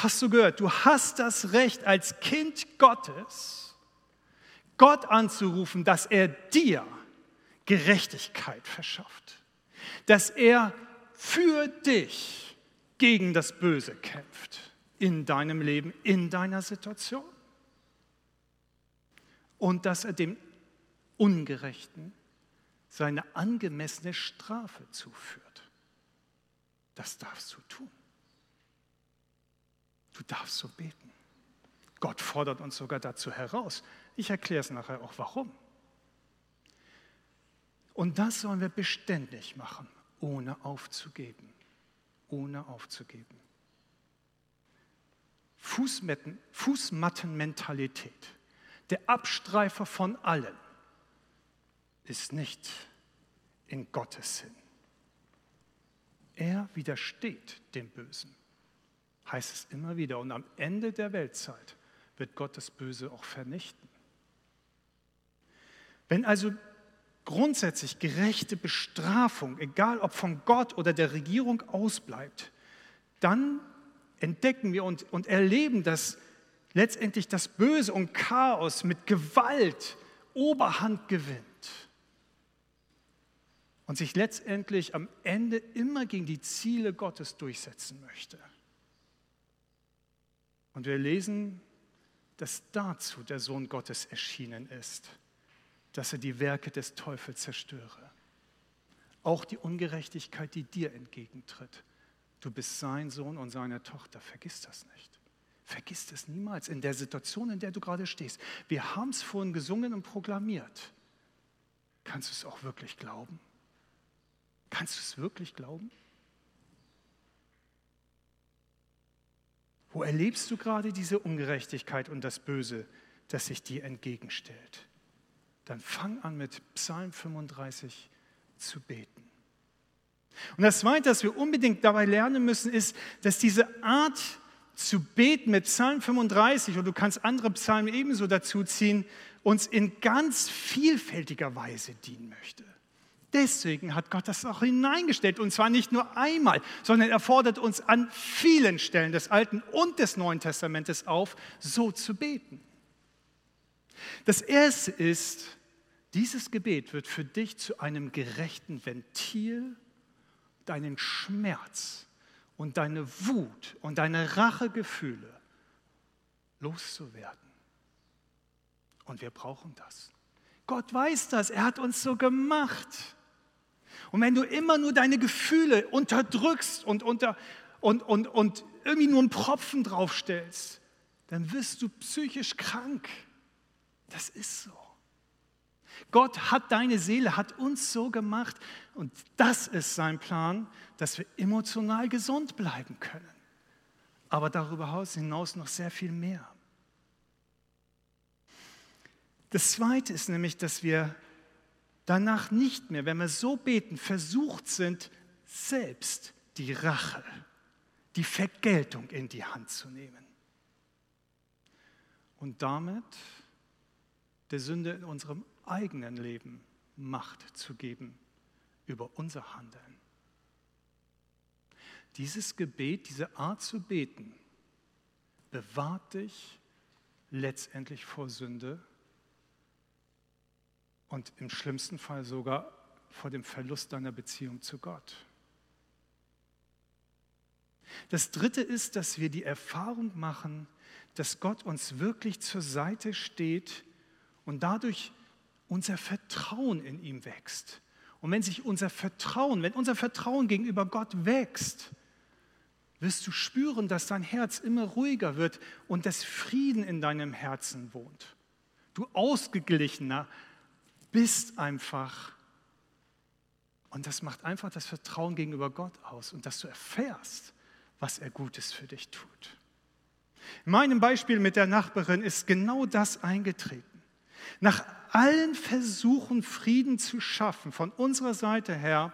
Hast du gehört? Du hast das Recht als Kind Gottes, Gott anzurufen, dass er dir Gerechtigkeit verschafft, dass er für dich gegen das Böse kämpft in deinem Leben, in deiner Situation und dass er dem Ungerechten seine angemessene Strafe zuführt. Das darfst du tun. Du darfst so beten. Gott fordert uns sogar dazu heraus. Ich erkläre es nachher auch warum. Und das sollen wir beständig machen, ohne aufzugeben. Ohne aufzugeben. Fußmatten, Fußmattenmentalität, der Abstreifer von allen, ist nicht in Gottes Sinn. Er widersteht dem Bösen heißt es immer wieder. Und am Ende der Weltzeit wird Gott das Böse auch vernichten. Wenn also grundsätzlich gerechte Bestrafung, egal ob von Gott oder der Regierung ausbleibt, dann entdecken wir und, und erleben, dass letztendlich das Böse und Chaos mit Gewalt Oberhand gewinnt und sich letztendlich am Ende immer gegen die Ziele Gottes durchsetzen möchte. Und wir lesen, dass dazu der Sohn Gottes erschienen ist, dass er die Werke des Teufels zerstöre. auch die Ungerechtigkeit, die dir entgegentritt. Du bist sein Sohn und seine Tochter. Vergiss das nicht. Vergiss das niemals in der Situation, in der du gerade stehst. Wir haben es vorhin gesungen und proklamiert. Kannst du es auch wirklich glauben? Kannst du es wirklich glauben? Wo erlebst du gerade diese Ungerechtigkeit und das Böse, das sich dir entgegenstellt? Dann fang an mit Psalm 35 zu beten. Und das Zweite, das wir unbedingt dabei lernen müssen, ist, dass diese Art zu beten mit Psalm 35, und du kannst andere Psalmen ebenso dazu ziehen, uns in ganz vielfältiger Weise dienen möchte. Deswegen hat Gott das auch hineingestellt. Und zwar nicht nur einmal, sondern er fordert uns an vielen Stellen des Alten und des Neuen Testamentes auf, so zu beten. Das Erste ist, dieses Gebet wird für dich zu einem gerechten Ventil, deinen Schmerz und deine Wut und deine Rachegefühle loszuwerden. Und wir brauchen das. Gott weiß das, er hat uns so gemacht. Und wenn du immer nur deine Gefühle unterdrückst und, unter, und, und, und irgendwie nur einen Propfen draufstellst, dann wirst du psychisch krank. Das ist so. Gott hat deine Seele, hat uns so gemacht und das ist sein Plan, dass wir emotional gesund bleiben können. Aber darüber hinaus noch sehr viel mehr. Das Zweite ist nämlich, dass wir danach nicht mehr, wenn wir so beten, versucht sind, selbst die Rache, die Vergeltung in die Hand zu nehmen. Und damit der Sünde in unserem eigenen Leben Macht zu geben über unser Handeln. Dieses Gebet, diese Art zu beten, bewahrt dich letztendlich vor Sünde und im schlimmsten Fall sogar vor dem Verlust deiner Beziehung zu Gott. Das Dritte ist, dass wir die Erfahrung machen, dass Gott uns wirklich zur Seite steht und dadurch unser Vertrauen in ihm wächst. Und wenn sich unser Vertrauen, wenn unser Vertrauen gegenüber Gott wächst, wirst du spüren, dass dein Herz immer ruhiger wird und dass Frieden in deinem Herzen wohnt. Du ausgeglichener, bist einfach. Und das macht einfach das Vertrauen gegenüber Gott aus und dass du erfährst, was er Gutes für dich tut. In meinem Beispiel mit der Nachbarin ist genau das eingetreten. Nach allen Versuchen, Frieden zu schaffen, von unserer Seite her,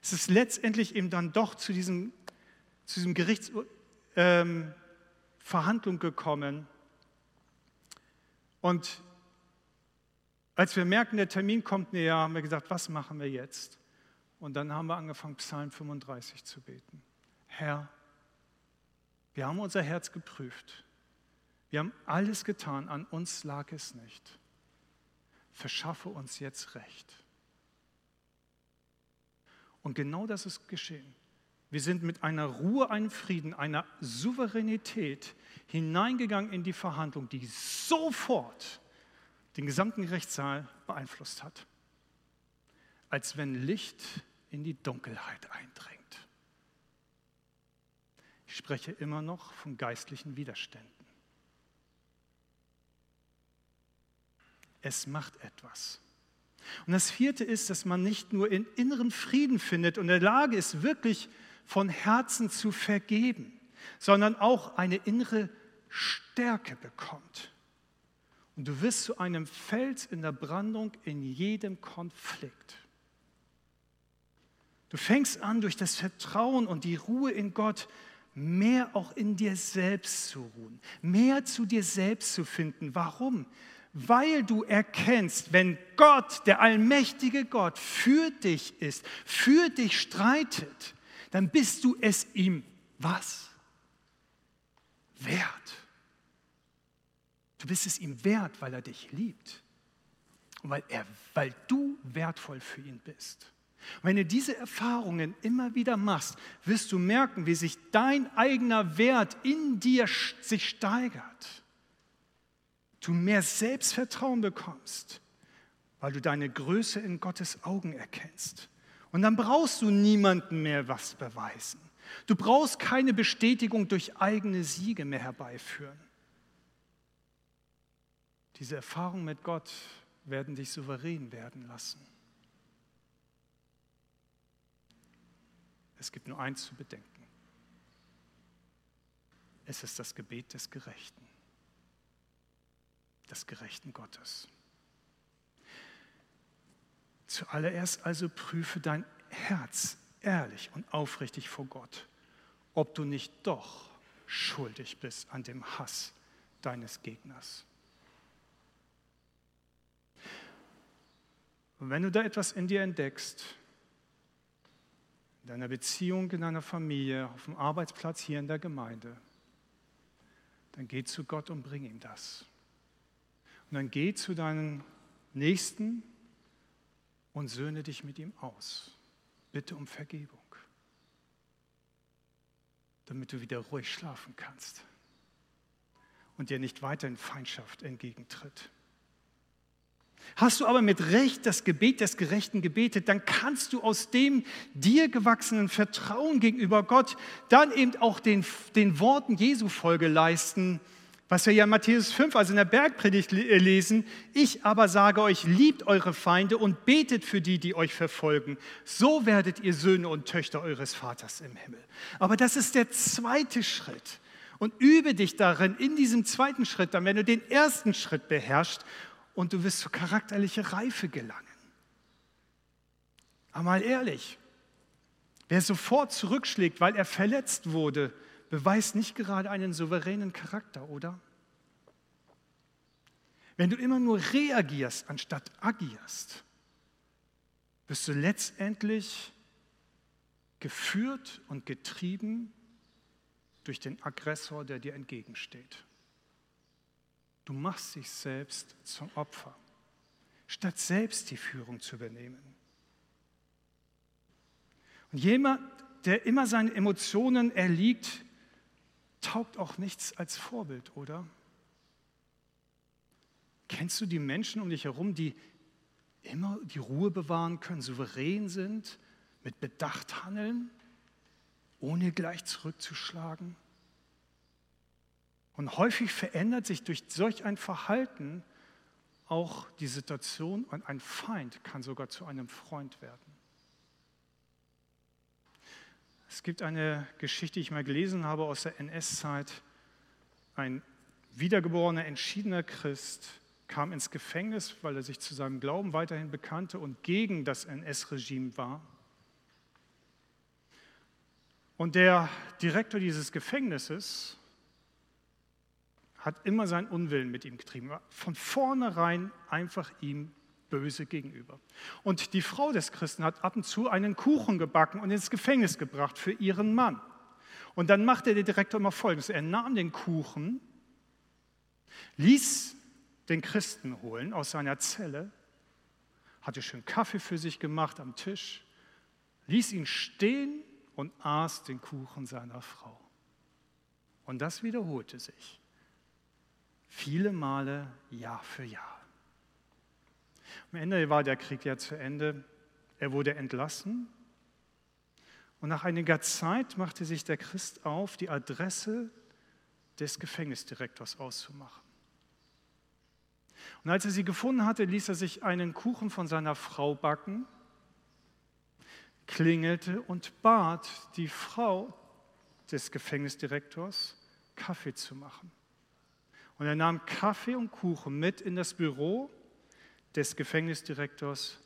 ist es letztendlich eben dann doch zu diesem, zu diesem Gerichtsverhandlung ähm, gekommen. Und als wir merken, der Termin kommt näher, haben wir gesagt, was machen wir jetzt? Und dann haben wir angefangen, Psalm 35 zu beten. Herr, wir haben unser Herz geprüft. Wir haben alles getan, an uns lag es nicht. Verschaffe uns jetzt Recht. Und genau das ist geschehen. Wir sind mit einer Ruhe, einem Frieden, einer Souveränität hineingegangen in die Verhandlung, die sofort den gesamten Gerichtssaal beeinflusst hat, als wenn Licht in die Dunkelheit eindringt. Ich spreche immer noch von geistlichen Widerständen. Es macht etwas. Und das vierte ist, dass man nicht nur in inneren Frieden findet und in der Lage ist, wirklich von Herzen zu vergeben, sondern auch eine innere Stärke bekommt. Und du wirst zu einem Fels in der Brandung in jedem Konflikt. Du fängst an, durch das Vertrauen und die Ruhe in Gott mehr auch in dir selbst zu ruhen, mehr zu dir selbst zu finden. Warum? Weil du erkennst, wenn Gott, der allmächtige Gott, für dich ist, für dich streitet, dann bist du es ihm was? Wert. Du bist es ihm wert, weil er dich liebt. Und weil, er, weil du wertvoll für ihn bist. Und wenn du diese Erfahrungen immer wieder machst, wirst du merken, wie sich dein eigener Wert in dir sich steigert. Du mehr Selbstvertrauen bekommst, weil du deine Größe in Gottes Augen erkennst Und dann brauchst du niemanden mehr was beweisen. Du brauchst keine Bestätigung durch eigene Siege mehr herbeiführen. Diese Erfahrungen mit Gott werden dich souverän werden lassen. Es gibt nur eins zu bedenken. Es ist das Gebet des Gerechten, des gerechten Gottes. Zuallererst also prüfe dein Herz ehrlich und aufrichtig vor Gott, ob du nicht doch schuldig bist an dem Hass deines Gegners. Und wenn du da etwas in dir entdeckst, in deiner Beziehung, in deiner Familie, auf dem Arbeitsplatz, hier in der Gemeinde, dann geh zu Gott und bring ihm das. Und dann geh zu deinen Nächsten und söhne dich mit ihm aus. Bitte um Vergebung, damit du wieder ruhig schlafen kannst und dir nicht weiter in Feindschaft entgegentritt. Hast du aber mit Recht das Gebet des Gerechten gebetet, dann kannst du aus dem dir gewachsenen Vertrauen gegenüber Gott dann eben auch den, den Worten Jesu Folge leisten, was wir ja in Matthäus 5, also in der Bergpredigt äh, lesen. Ich aber sage euch, liebt eure Feinde und betet für die, die euch verfolgen. So werdet ihr Söhne und Töchter eures Vaters im Himmel. Aber das ist der zweite Schritt. Und übe dich darin, in diesem zweiten Schritt, dann wenn du den ersten Schritt beherrschst und du wirst zur charakterlichen Reife gelangen. Aber mal ehrlich, wer sofort zurückschlägt, weil er verletzt wurde, beweist nicht gerade einen souveränen Charakter, oder? Wenn du immer nur reagierst, anstatt agierst, wirst du letztendlich geführt und getrieben durch den Aggressor, der dir entgegensteht. Du machst dich selbst zum Opfer, statt selbst die Führung zu übernehmen. Und jemand, der immer seinen Emotionen erliegt, taugt auch nichts als Vorbild, oder? Kennst du die Menschen um dich herum, die immer die Ruhe bewahren können, souverän sind, mit Bedacht handeln, ohne gleich zurückzuschlagen? Und häufig verändert sich durch solch ein Verhalten auch die Situation und ein Feind kann sogar zu einem Freund werden. Es gibt eine Geschichte, die ich mal gelesen habe aus der NS-Zeit. Ein wiedergeborener, entschiedener Christ kam ins Gefängnis, weil er sich zu seinem Glauben weiterhin bekannte und gegen das NS-Regime war. Und der Direktor dieses Gefängnisses hat immer seinen Unwillen mit ihm getrieben, war von vornherein einfach ihm böse gegenüber. Und die Frau des Christen hat ab und zu einen Kuchen gebacken und ins Gefängnis gebracht für ihren Mann. Und dann machte der Direktor immer Folgendes. Er nahm den Kuchen, ließ den Christen holen aus seiner Zelle, hatte schön Kaffee für sich gemacht am Tisch, ließ ihn stehen und aß den Kuchen seiner Frau. Und das wiederholte sich. Viele Male Jahr für Jahr. Am Ende war der Krieg ja zu Ende. Er wurde entlassen. Und nach einiger Zeit machte sich der Christ auf, die Adresse des Gefängnisdirektors auszumachen. Und als er sie gefunden hatte, ließ er sich einen Kuchen von seiner Frau backen, klingelte und bat die Frau des Gefängnisdirektors, Kaffee zu machen. Und er nahm Kaffee und Kuchen mit in das Büro des Gefängnisdirektors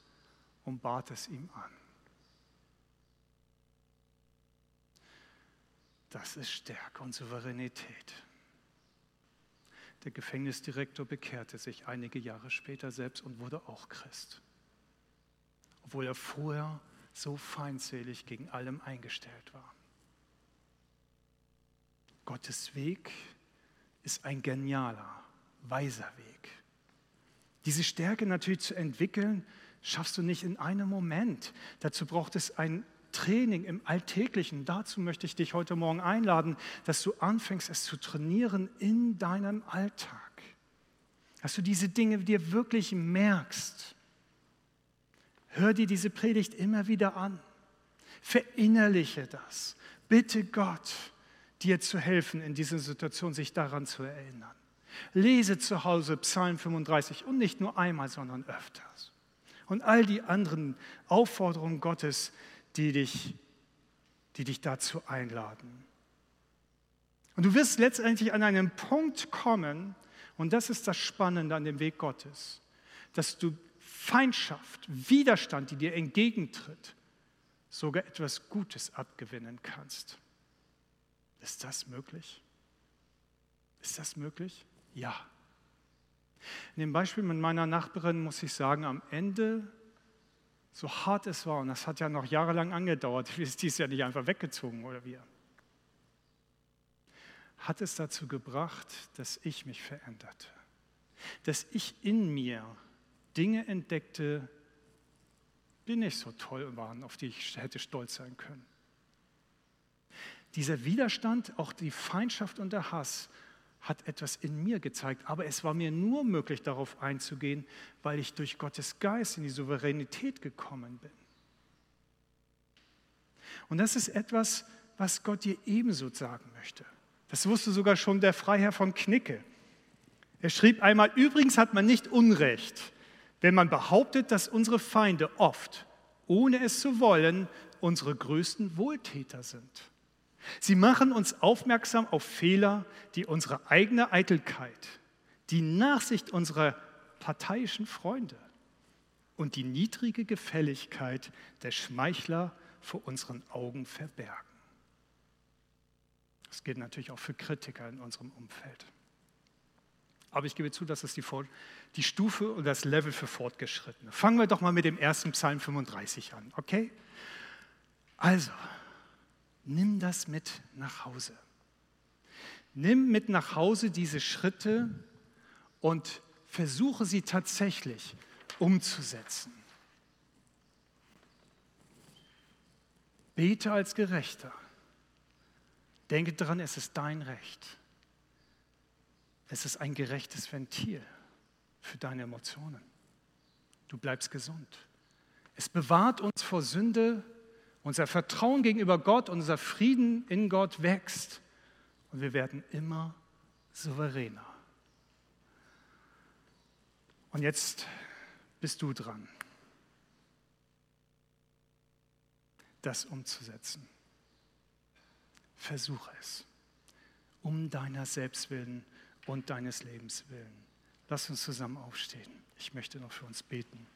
und bat es ihm an. Das ist Stärke und Souveränität. Der Gefängnisdirektor bekehrte sich einige Jahre später selbst und wurde auch Christ, obwohl er vorher so feindselig gegen allem eingestellt war. Gottes Weg ist ein genialer, weiser Weg. Diese Stärke natürlich zu entwickeln, schaffst du nicht in einem Moment. Dazu braucht es ein Training im Alltäglichen. Dazu möchte ich dich heute Morgen einladen, dass du anfängst, es zu trainieren in deinem Alltag. Dass du diese Dinge dir wirklich merkst. Hör dir diese Predigt immer wieder an. Verinnerliche das. Bitte Gott, dir zu helfen, in dieser Situation sich daran zu erinnern. Lese zu Hause Psalm 35 und nicht nur einmal, sondern öfters. Und all die anderen Aufforderungen Gottes, die dich, die dich dazu einladen. Und du wirst letztendlich an einen Punkt kommen, und das ist das Spannende an dem Weg Gottes, dass du Feindschaft, Widerstand, die dir entgegentritt, sogar etwas Gutes abgewinnen kannst. Ist das möglich? Ist das möglich? Ja. In dem Beispiel mit meiner Nachbarin muss ich sagen, am Ende, so hart es war, und das hat ja noch jahrelang angedauert, (laughs) ist dies ja nicht einfach weggezogen oder wir, hat es dazu gebracht, dass ich mich veränderte, dass ich in mir Dinge entdeckte, die nicht so toll waren, auf die ich hätte stolz sein können. Dieser Widerstand, auch die Feindschaft und der Hass, hat etwas in mir gezeigt, aber es war mir nur möglich, darauf einzugehen, weil ich durch Gottes Geist in die Souveränität gekommen bin. Und das ist etwas, was Gott dir ebenso sagen möchte. Das wusste sogar schon der Freiherr von Knicke. Er schrieb einmal, übrigens hat man nicht Unrecht, wenn man behauptet, dass unsere Feinde oft, ohne es zu wollen, unsere größten Wohltäter sind. Sie machen uns aufmerksam auf Fehler, die unsere eigene Eitelkeit, die Nachsicht unserer parteiischen Freunde und die niedrige Gefälligkeit der Schmeichler vor unseren Augen verbergen. Das gilt natürlich auch für Kritiker in unserem Umfeld. Aber ich gebe zu, das ist die, die Stufe und das Level für Fortgeschrittene. Fangen wir doch mal mit dem ersten Psalm 35 an, okay? Also, nimm das mit nach Hause. Nimm mit nach Hause diese Schritte und versuche sie tatsächlich umzusetzen. Bete als Gerechter. Denke daran, es ist dein Recht. Es ist ein gerechtes Ventil für deine Emotionen. Du bleibst gesund. Es bewahrt uns vor Sünde unser Vertrauen gegenüber Gott, unser Frieden in Gott wächst und wir werden immer souveräner. Und jetzt bist du dran, das umzusetzen. Versuche es, um deiner selbst willen und deines Lebens willen. Lass uns zusammen aufstehen. Ich möchte noch für uns beten.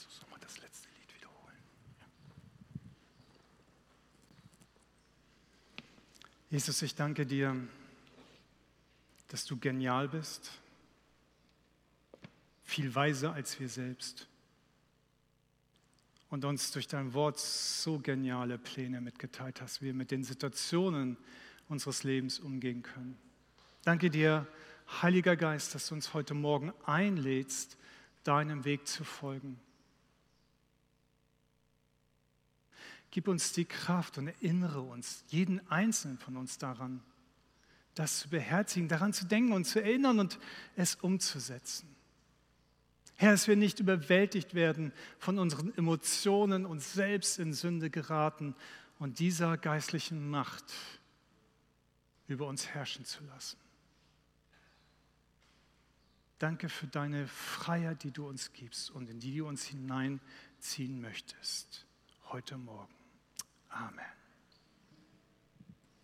Lass uns nochmal das letzte Lied wiederholen. Jesus, ich danke dir, dass du genial bist, viel weiser als wir selbst und uns durch dein Wort so geniale Pläne mitgeteilt hast, wie wir mit den Situationen unseres Lebens umgehen können. Danke dir, Heiliger Geist, dass du uns heute Morgen einlädst, deinem Weg zu folgen. Gib uns die Kraft und erinnere uns, jeden Einzelnen von uns daran, das zu beherzigen, daran zu denken und zu erinnern und es umzusetzen. Herr, dass wir nicht überwältigt werden von unseren Emotionen und selbst in Sünde geraten und dieser geistlichen Macht über uns herrschen zu lassen. Danke für deine Freiheit, die du uns gibst und in die du uns hineinziehen möchtest heute Morgen. Amen.